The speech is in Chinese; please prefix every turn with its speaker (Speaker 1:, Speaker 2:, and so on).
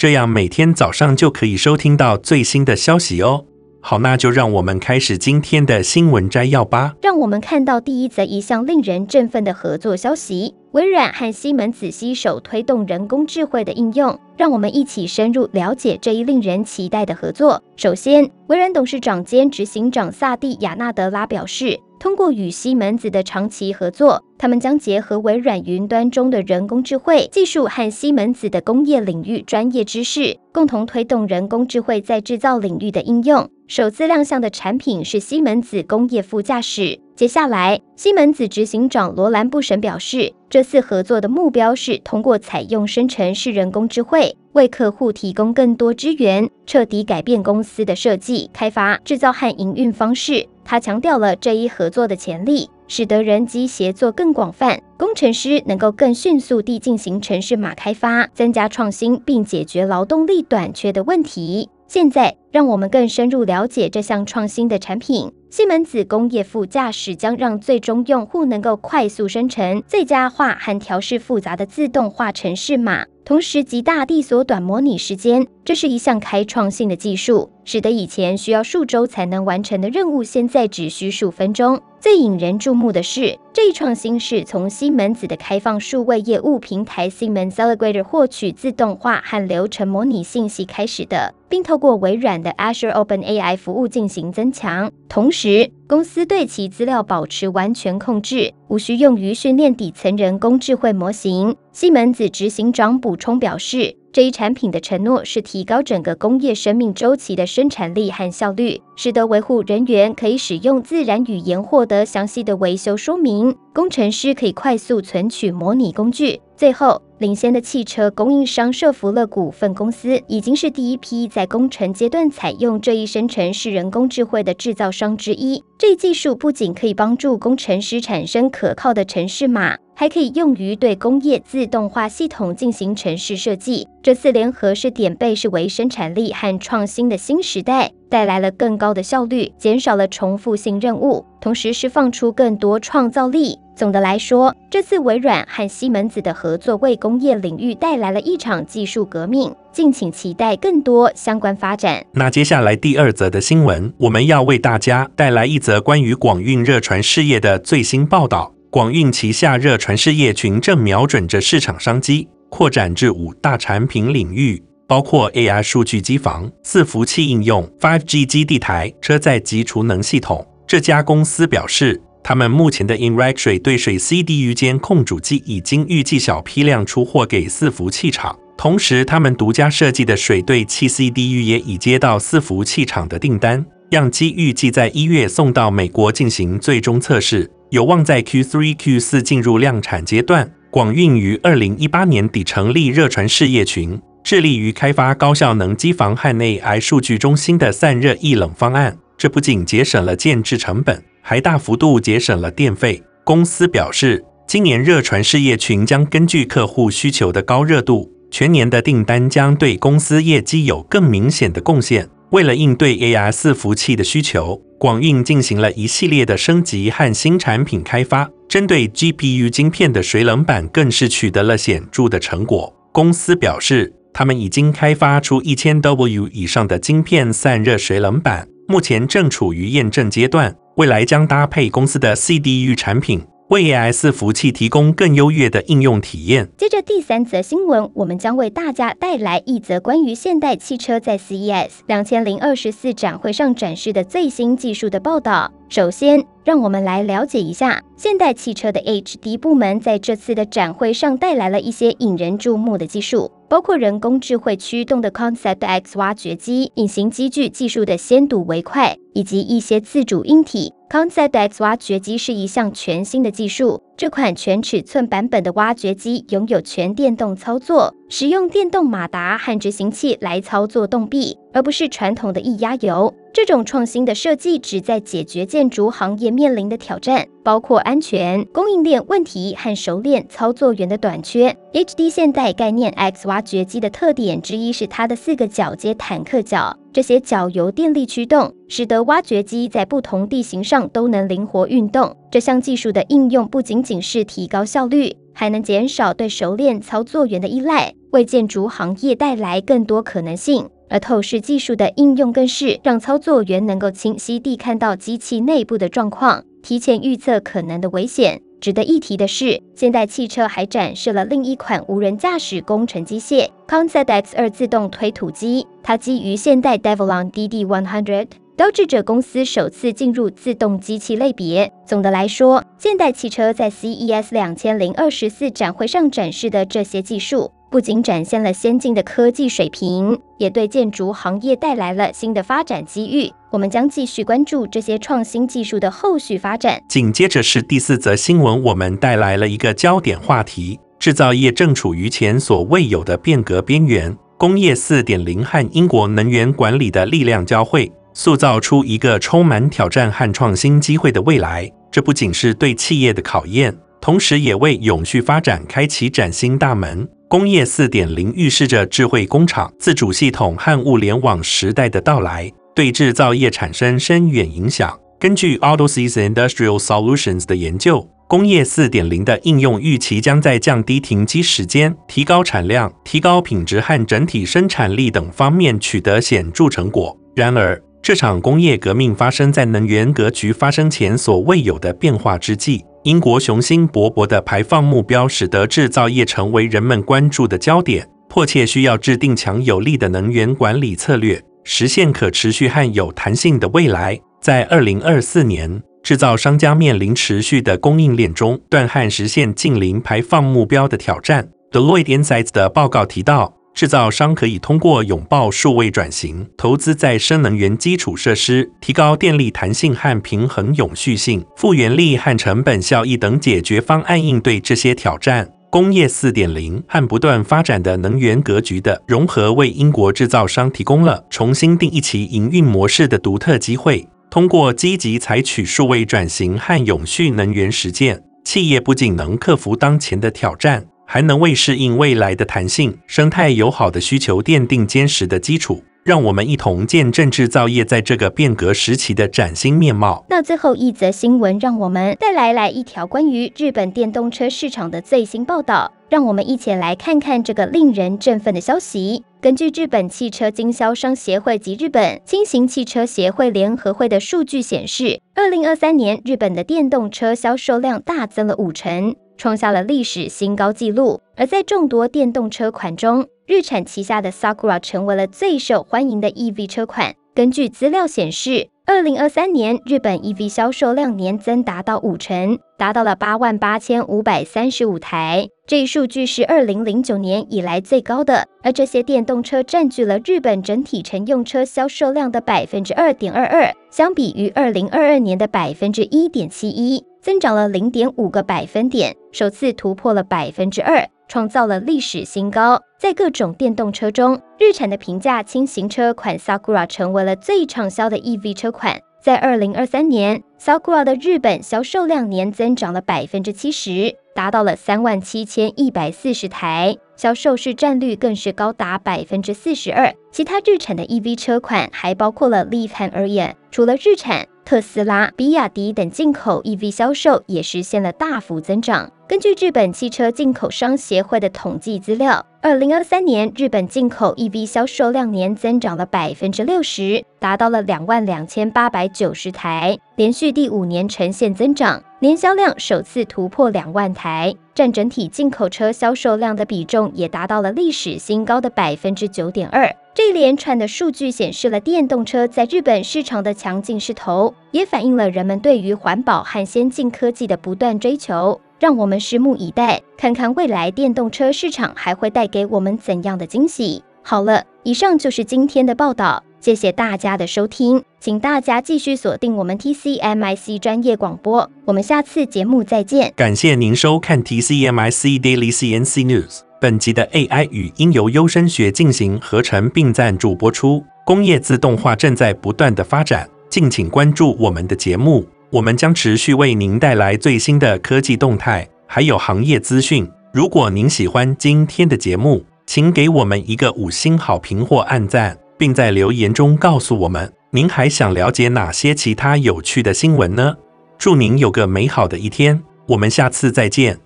Speaker 1: 这样每天早上就可以收听到最新的消息哦。好，那就让我们开始今天的新闻摘要吧。
Speaker 2: 让我们看到第一则一项令人振奋的合作消息：微软和西门子携手推动人工智慧的应用。让我们一起深入了解这一令人期待的合作。首先，微软董事长兼执行长萨蒂亚纳德拉表示。通过与西门子的长期合作，他们将结合微软云端中的人工智慧技术和西门子的工业领域专业知识，共同推动人工智慧在制造领域的应用。首次亮相的产品是西门子工业副驾驶。接下来，西门子执行长罗兰布什表示，这次合作的目标是通过采用生成式人工智慧，为客户提供更多资源，彻底改变公司的设计、开发、制造和营运方式。他强调了这一合作的潜力，使得人机协作更广泛，工程师能够更迅速地进行城市码开发，增加创新，并解决劳动力短缺的问题。现在，让我们更深入了解这项创新的产品。西门子工业副驾驶将让最终用户能够快速生成、最佳化和调试复杂的自动化程式码，同时极大地缩短模拟时间。这是一项开创性的技术，使得以前需要数周才能完成的任务，现在只需数分钟。最引人注目的是，这一创新是从西门子的开放数位业务平台 Siemens Xcelerator 获取自动化和流程模拟信息开始的，并透过微软的 Azure OpenAI 服务进行增强。同时，公司对其资料保持完全控制，无需用于训练底层人工智慧模型。西门子执行长补充表示。这一产品的承诺是提高整个工业生命周期的生产力和效率，使得维护人员可以使用自然语言获得详细的维修说明，工程师可以快速存取模拟工具。最后，领先的汽车供应商设福乐股份公司已经是第一批在工程阶段采用这一生成式人工智慧的制造商之一。这一技术不仅可以帮助工程师产生可靠的程式码。还可以用于对工业自动化系统进行程式设计。这次联合是点被视为生产力和创新的新时代，带来了更高的效率，减少了重复性任务，同时释放出更多创造力。总的来说，这次微软和西门子的合作为工业领域带来了一场技术革命。敬请期待更多相关发展。
Speaker 1: 那接下来第二则的新闻，我们要为大家带来一则关于广运热传事业的最新报道。广运旗下热传事业群正瞄准着市场商机，扩展至五大产品领域，包括 AI 数据机房、伺服器应用、5G 基地台、车载及储能系统。这家公司表示，他们目前的 INRAC 水对水 CDU 监控主机已经预计小批量出货给伺服器厂，同时他们独家设计的水对气 CDU 也已接到伺服器厂的订单，样机预计在一月送到美国进行最终测试。有望在 Q3、Q4 进入量产阶段。广运于二零一八年底成立热传事业群，致力于开发高效能机房和 AI 数据中心的散热液冷方案。这不仅节省了建置成本，还大幅度节省了电费。公司表示，今年热传事业群将根据客户需求的高热度，全年的订单将对公司业绩有更明显的贡献。为了应对 A R 四服器的需求，广运进行了一系列的升级和新产品开发。针对 GPU 晶片的水冷板更是取得了显著的成果。公司表示，他们已经开发出一千 W 以上的晶片散热水冷板，目前正处于验证阶段，未来将搭配公司的 CDU 产品。为 A S 服务器提供更优越的应用体验。
Speaker 2: 接着第三则新闻，我们将为大家带来一则关于现代汽车在 CES 两千零二十四展会上展示的最新技术的报道。首先，让我们来了解一下现代汽车的 HD 部门在这次的展会上带来了一些引人注目的技术。包括人工智慧驱动的 Concept X 挖掘机、隐形机具技术的先睹为快，以及一些自主硬体。Concept X 挖掘机是一项全新的技术。这款全尺寸版本的挖掘机拥有全电动操作，使用电动马达和执行器来操作动臂，而不是传统的液压油。这种创新的设计旨在解决建筑行业面临的挑战，包括安全、供应链问题和熟练操作员的短缺。HD 现代概念 X 挖掘机的特点之一是它的四个角接坦克脚。这些脚由电力驱动，使得挖掘机在不同地形上都能灵活运动。这项技术的应用不仅仅是提高效率，还能减少对熟练操作员的依赖，为建筑行业带来更多可能性。而透视技术的应用更是让操作员能够清晰地看到机器内部的状况，提前预测可能的危险。值得一提的是，现代汽车还展示了另一款无人驾驶工程机械 Concept X 二自动推土机，它基于现代 Devlon DD100，标志着公司首次进入自动机器类别。总的来说，现代汽车在 CES 两千零二十四展会上展示的这些技术。不仅展现了先进的科技水平，也对建筑行业带来了新的发展机遇。我们将继续关注这些创新技术的后续发展。
Speaker 1: 紧接着是第四则新闻，我们带来了一个焦点话题：制造业正处于前所未有的变革边缘，工业四点零和英国能源管理的力量交汇，塑造出一个充满挑战和创新机会的未来。这不仅是对企业的考验，同时也为永续发展开启崭新大门。工业四点零预示着智慧工厂、自主系统和物联网时代的到来，对制造业产生深远影响。根据 Autosys Industrial Solutions 的研究，工业四点零的应用预期将在降低停机时间、提高产量、提高品质和整体生产力等方面取得显著成果。然而，这场工业革命发生在能源格局发生前所未有的变化之际。英国雄心勃勃的排放目标，使得制造业成为人们关注的焦点，迫切需要制定强有力的能源管理策略，实现可持续和有弹性的未来。在二零二四年，制造商将面临持续的供应链中断和实现净零排放目标的挑战。Deloitte Insights 的报告提到。制造商可以通过拥抱数位转型、投资再生能源基础设施、提高电力弹性和平衡永续性、复原力和成本效益等解决方案应对这些挑战。工业四点零和不断发展的能源格局的融合，为英国制造商提供了重新定义其营运模式的独特机会。通过积极采取数位转型和永续能源实践，企业不仅能克服当前的挑战。还能为适应未来的弹性、生态友好的需求奠定坚实的基础。让我们一同见证制造业在这个变革时期的崭新面貌。
Speaker 2: 那最后一则新闻，让我们带来来一条关于日本电动车市场的最新报道。让我们一起来看看这个令人振奋的消息。根据日本汽车经销商协会及日本轻型汽车协会联合会的数据显示，二零二三年日本的电动车销售量大增了五成。创下了历史新高纪录，而在众多电动车款中，日产旗下的 Sakura 成为了最受欢迎的 EV 车款。根据资料显示，二零二三年日本 EV 销售量年增达到五成，达到了八万八千五百三十五台。这一数据是二零零九年以来最高的，而这些电动车占据了日本整体乘用车销售量的百分之二点二二，相比于二零二二年的百分之一点七一。增长了零点五个百分点，首次突破了百分之二，创造了历史新高。在各种电动车中，日产的平价轻型车款 Sakura 成为了最畅销的 EV 车款。在二零二三年，Sakura 的日本销售量年增长了百分之七十，达到了三万七千一百四十台，销售市占率更是高达百分之四十二。其他日产的 EV 车款还包括了 Leaf 和 Ariya，除了日产。特斯拉、比亚迪等进口 EV 销售也实现了大幅增长。根据日本汽车进口商协会的统计资料，二零二三年日本进口 EV 销售量年增长了百分之六十，达到了两万两千八百九十台，连续第五年呈现增长，年销量首次突破两万台，占整体进口车销售量的比重也达到了历史新高的百分之九点二。这一连串的数据显示了电动车在日本市场的强劲势头，也反映了人们对于环保和先进科技的不断追求。让我们拭目以待，看看未来电动车市场还会带给我们怎样的惊喜。好了，以上就是今天的报道，谢谢大家的收听，请大家继续锁定我们 TCMIC 专业广播，我们下次节目再见。
Speaker 1: 感谢您收看 TCMIC Daily CNC News。本集的 AI 语音由优声学进行合成并赞助播出。工业自动化正在不断的发展，敬请关注我们的节目，我们将持续为您带来最新的科技动态，还有行业资讯。如果您喜欢今天的节目，请给我们一个五星好评或按赞，并在留言中告诉我们您还想了解哪些其他有趣的新闻呢？祝您有个美好的一天，我们下次再见。